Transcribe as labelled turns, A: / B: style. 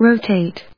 A: Rotate.